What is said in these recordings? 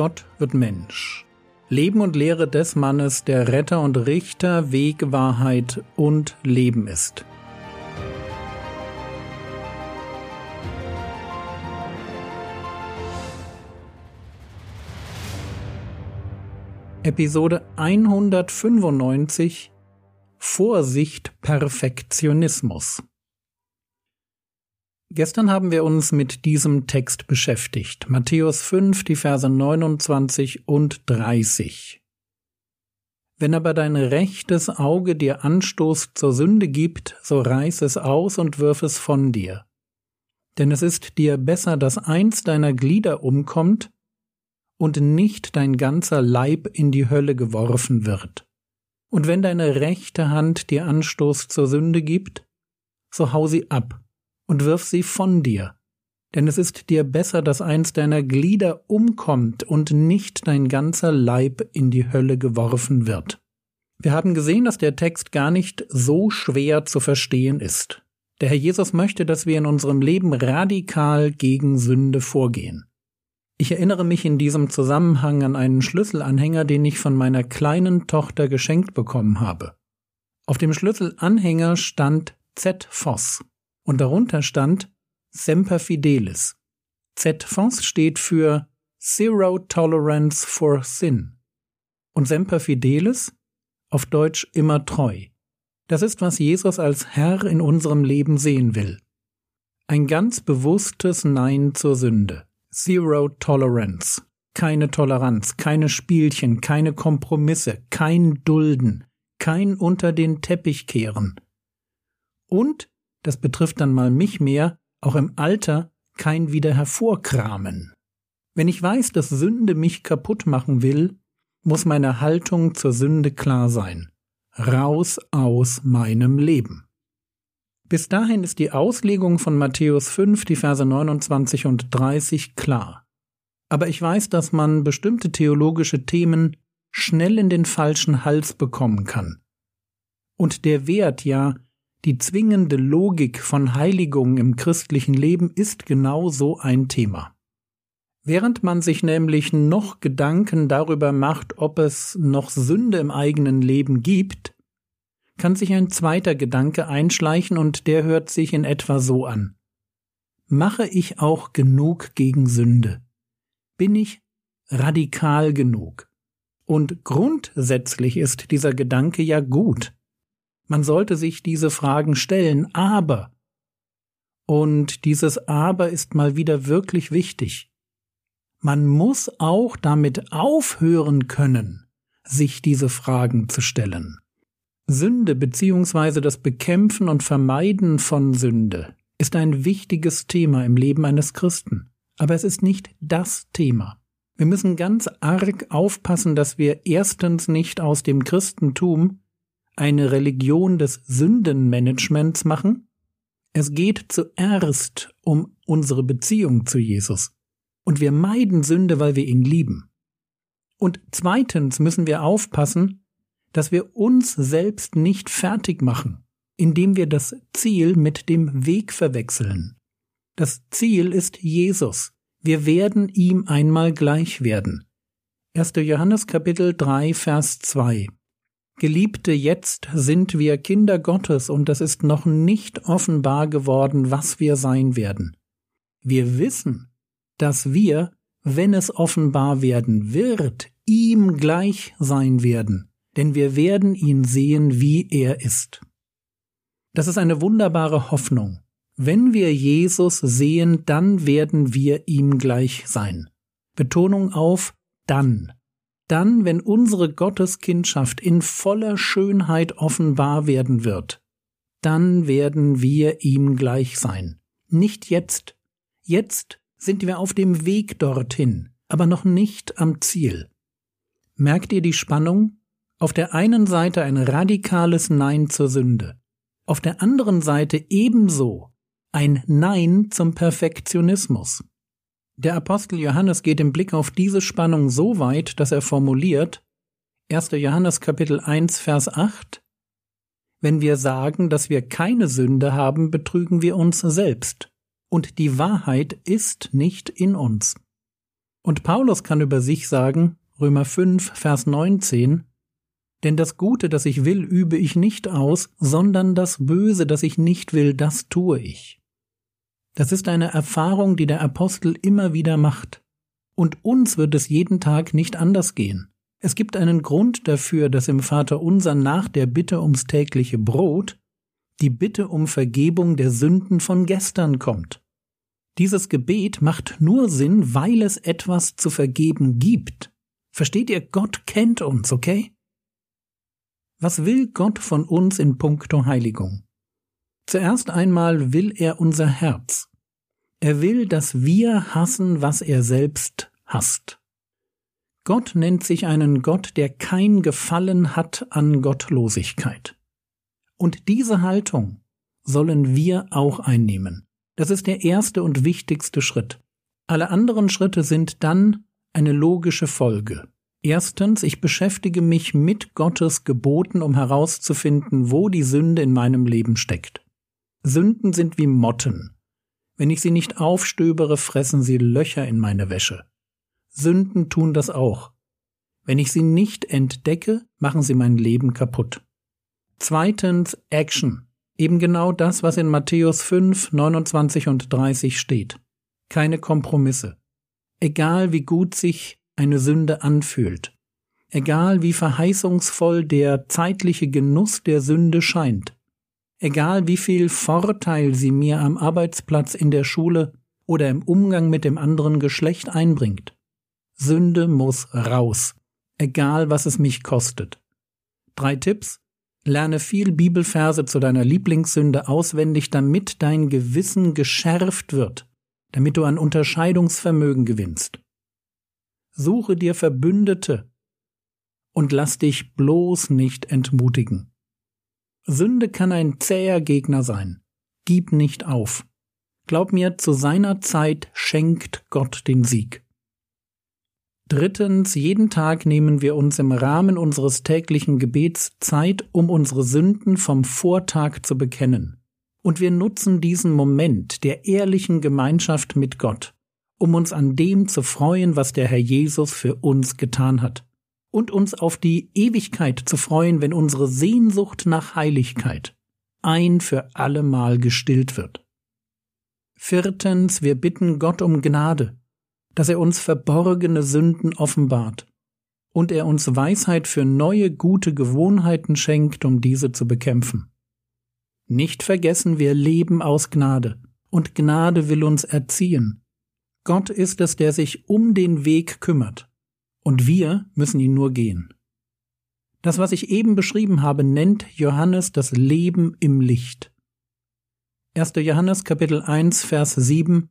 Gott wird Mensch. Leben und Lehre des Mannes, der Retter und Richter, Weg, Wahrheit und Leben ist. Episode 195 Vorsicht Perfektionismus Gestern haben wir uns mit diesem Text beschäftigt. Matthäus 5, die Verse 29 und 30. Wenn aber dein rechtes Auge dir Anstoß zur Sünde gibt, so reiß es aus und wirf es von dir. Denn es ist dir besser, dass eins deiner Glieder umkommt und nicht dein ganzer Leib in die Hölle geworfen wird. Und wenn deine rechte Hand dir Anstoß zur Sünde gibt, so hau sie ab und wirf sie von dir. Denn es ist dir besser, dass eins deiner Glieder umkommt und nicht dein ganzer Leib in die Hölle geworfen wird. Wir haben gesehen, dass der Text gar nicht so schwer zu verstehen ist. Der Herr Jesus möchte, dass wir in unserem Leben radikal gegen Sünde vorgehen. Ich erinnere mich in diesem Zusammenhang an einen Schlüsselanhänger, den ich von meiner kleinen Tochter geschenkt bekommen habe. Auf dem Schlüsselanhänger stand Z. Und darunter stand Semper Fidelis. Z-Fons steht für Zero Tolerance for Sin und Semper Fidelis auf Deutsch immer treu. Das ist, was Jesus als Herr in unserem Leben sehen will. Ein ganz bewusstes Nein zur Sünde. Zero Tolerance. Keine Toleranz, keine Spielchen, keine Kompromisse, kein Dulden, kein unter den Teppich kehren. Und das betrifft dann mal mich mehr, auch im Alter kein wieder hervorkramen. Wenn ich weiß, dass Sünde mich kaputt machen will, muss meine Haltung zur Sünde klar sein. Raus aus meinem Leben. Bis dahin ist die Auslegung von Matthäus 5, die Verse 29 und 30 klar. Aber ich weiß, dass man bestimmte theologische Themen schnell in den falschen Hals bekommen kann. Und der Wert, ja, die zwingende Logik von Heiligung im christlichen Leben ist genau so ein Thema. Während man sich nämlich noch Gedanken darüber macht, ob es noch Sünde im eigenen Leben gibt, kann sich ein zweiter Gedanke einschleichen und der hört sich in etwa so an. Mache ich auch genug gegen Sünde? Bin ich radikal genug? Und grundsätzlich ist dieser Gedanke ja gut. Man sollte sich diese Fragen stellen, aber und dieses aber ist mal wieder wirklich wichtig. Man muss auch damit aufhören können, sich diese Fragen zu stellen. Sünde bzw. das Bekämpfen und Vermeiden von Sünde ist ein wichtiges Thema im Leben eines Christen, aber es ist nicht das Thema. Wir müssen ganz arg aufpassen, dass wir erstens nicht aus dem Christentum eine Religion des Sündenmanagements machen? Es geht zuerst um unsere Beziehung zu Jesus. Und wir meiden Sünde, weil wir ihn lieben. Und zweitens müssen wir aufpassen, dass wir uns selbst nicht fertig machen, indem wir das Ziel mit dem Weg verwechseln. Das Ziel ist Jesus. Wir werden ihm einmal gleich werden. 1. Johannes Kapitel 3 Vers 2 Geliebte, jetzt sind wir Kinder Gottes und es ist noch nicht offenbar geworden, was wir sein werden. Wir wissen, dass wir, wenn es offenbar werden wird, ihm gleich sein werden, denn wir werden ihn sehen, wie er ist. Das ist eine wunderbare Hoffnung. Wenn wir Jesus sehen, dann werden wir ihm gleich sein. Betonung auf dann dann, wenn unsere Gotteskindschaft in voller Schönheit offenbar werden wird, dann werden wir ihm gleich sein. Nicht jetzt. Jetzt sind wir auf dem Weg dorthin, aber noch nicht am Ziel. Merkt ihr die Spannung? Auf der einen Seite ein radikales Nein zur Sünde, auf der anderen Seite ebenso ein Nein zum Perfektionismus. Der Apostel Johannes geht im Blick auf diese Spannung so weit, dass er formuliert 1. Johannes Kapitel 1 Vers 8 Wenn wir sagen, dass wir keine Sünde haben, betrügen wir uns selbst, und die Wahrheit ist nicht in uns. Und Paulus kann über sich sagen, Römer 5, Vers 19, denn das Gute, das ich will, übe ich nicht aus, sondern das Böse, das ich nicht will, das tue ich. Das ist eine Erfahrung, die der Apostel immer wieder macht. Und uns wird es jeden Tag nicht anders gehen. Es gibt einen Grund dafür, dass im Vater unser nach der Bitte ums tägliche Brot die Bitte um Vergebung der Sünden von gestern kommt. Dieses Gebet macht nur Sinn, weil es etwas zu vergeben gibt. Versteht ihr, Gott kennt uns, okay? Was will Gott von uns in puncto Heiligung? Zuerst einmal will er unser Herz. Er will, dass wir hassen, was er selbst hasst. Gott nennt sich einen Gott, der kein Gefallen hat an Gottlosigkeit. Und diese Haltung sollen wir auch einnehmen. Das ist der erste und wichtigste Schritt. Alle anderen Schritte sind dann eine logische Folge. Erstens, ich beschäftige mich mit Gottes Geboten, um herauszufinden, wo die Sünde in meinem Leben steckt. Sünden sind wie Motten. Wenn ich sie nicht aufstöbere, fressen sie Löcher in meine Wäsche. Sünden tun das auch. Wenn ich sie nicht entdecke, machen sie mein Leben kaputt. Zweitens Action. Eben genau das, was in Matthäus 5, 29 und 30 steht. Keine Kompromisse. Egal wie gut sich eine Sünde anfühlt. Egal wie verheißungsvoll der zeitliche Genuss der Sünde scheint. Egal wie viel Vorteil sie mir am Arbeitsplatz in der Schule oder im Umgang mit dem anderen Geschlecht einbringt. Sünde muss raus. Egal was es mich kostet. Drei Tipps. Lerne viel Bibelverse zu deiner Lieblingssünde auswendig, damit dein Gewissen geschärft wird, damit du an Unterscheidungsvermögen gewinnst. Suche dir Verbündete und lass dich bloß nicht entmutigen. Sünde kann ein zäher Gegner sein. Gib nicht auf. Glaub mir, zu seiner Zeit schenkt Gott den Sieg. Drittens, jeden Tag nehmen wir uns im Rahmen unseres täglichen Gebets Zeit, um unsere Sünden vom Vortag zu bekennen. Und wir nutzen diesen Moment der ehrlichen Gemeinschaft mit Gott, um uns an dem zu freuen, was der Herr Jesus für uns getan hat, und uns auf die Ewigkeit zu freuen, wenn unsere Sehnsucht nach Heiligkeit ein für allemal gestillt wird. Viertens, wir bitten Gott um Gnade, dass er uns verborgene Sünden offenbart und er uns Weisheit für neue gute Gewohnheiten schenkt, um diese zu bekämpfen. Nicht vergessen, wir leben aus Gnade, und Gnade will uns erziehen, Gott ist es, der sich um den Weg kümmert, und wir müssen ihn nur gehen. Das, was ich eben beschrieben habe, nennt Johannes das Leben im Licht. 1. Johannes Kapitel 1 Vers 7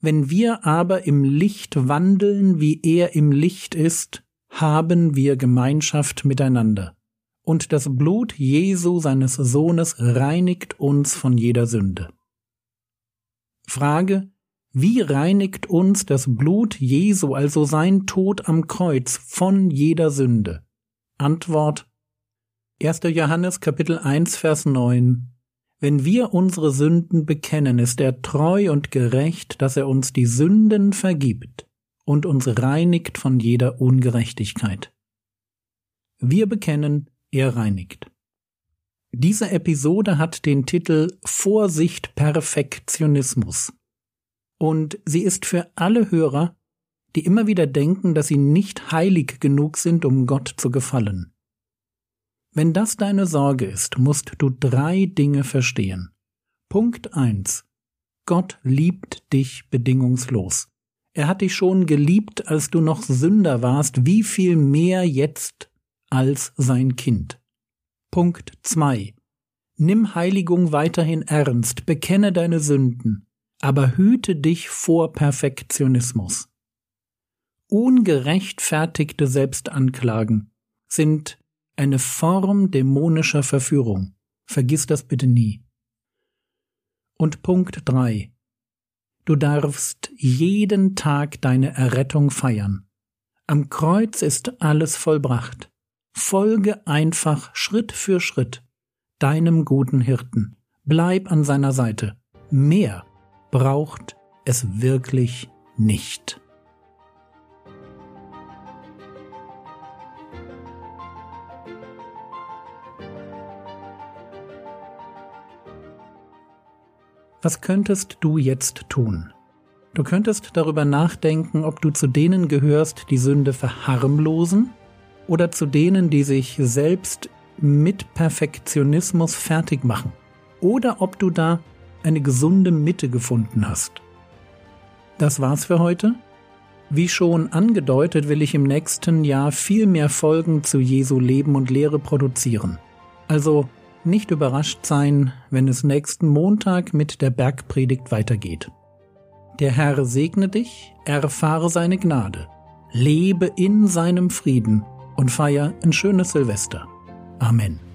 Wenn wir aber im Licht wandeln, wie er im Licht ist, haben wir Gemeinschaft miteinander. Und das Blut Jesu seines Sohnes reinigt uns von jeder Sünde. Frage, wie reinigt uns das Blut Jesu, also sein Tod am Kreuz, von jeder Sünde? Antwort 1. Johannes Kapitel 1 Vers 9 Wenn wir unsere Sünden bekennen, ist er treu und gerecht, dass er uns die Sünden vergibt und uns reinigt von jeder Ungerechtigkeit. Wir bekennen, er reinigt. Diese Episode hat den Titel Vorsicht Perfektionismus und sie ist für alle Hörer, die immer wieder denken, dass sie nicht heilig genug sind, um Gott zu gefallen. Wenn das deine Sorge ist, musst du drei Dinge verstehen. Punkt eins: Gott liebt dich bedingungslos. Er hat dich schon geliebt, als du noch Sünder warst, wie viel mehr jetzt als sein Kind. Punkt zwei: Nimm Heiligung weiterhin ernst, bekenne deine Sünden, aber hüte dich vor Perfektionismus. Ungerechtfertigte Selbstanklagen sind eine Form dämonischer Verführung. Vergiss das bitte nie. Und Punkt drei: Du darfst jeden Tag deine Errettung feiern. Am Kreuz ist alles vollbracht. Folge einfach Schritt für Schritt deinem guten Hirten. Bleib an seiner Seite. Mehr braucht es wirklich nicht. Was könntest du jetzt tun? Du könntest darüber nachdenken, ob du zu denen gehörst, die Sünde verharmlosen oder zu denen, die sich selbst mit Perfektionismus fertig machen. Oder ob du da eine gesunde Mitte gefunden hast. Das war's für heute. Wie schon angedeutet, will ich im nächsten Jahr viel mehr Folgen zu Jesu Leben und Lehre produzieren. Also nicht überrascht sein, wenn es nächsten Montag mit der Bergpredigt weitergeht. Der Herr segne dich, erfahre seine Gnade, lebe in seinem Frieden und feier ein schönes Silvester. Amen.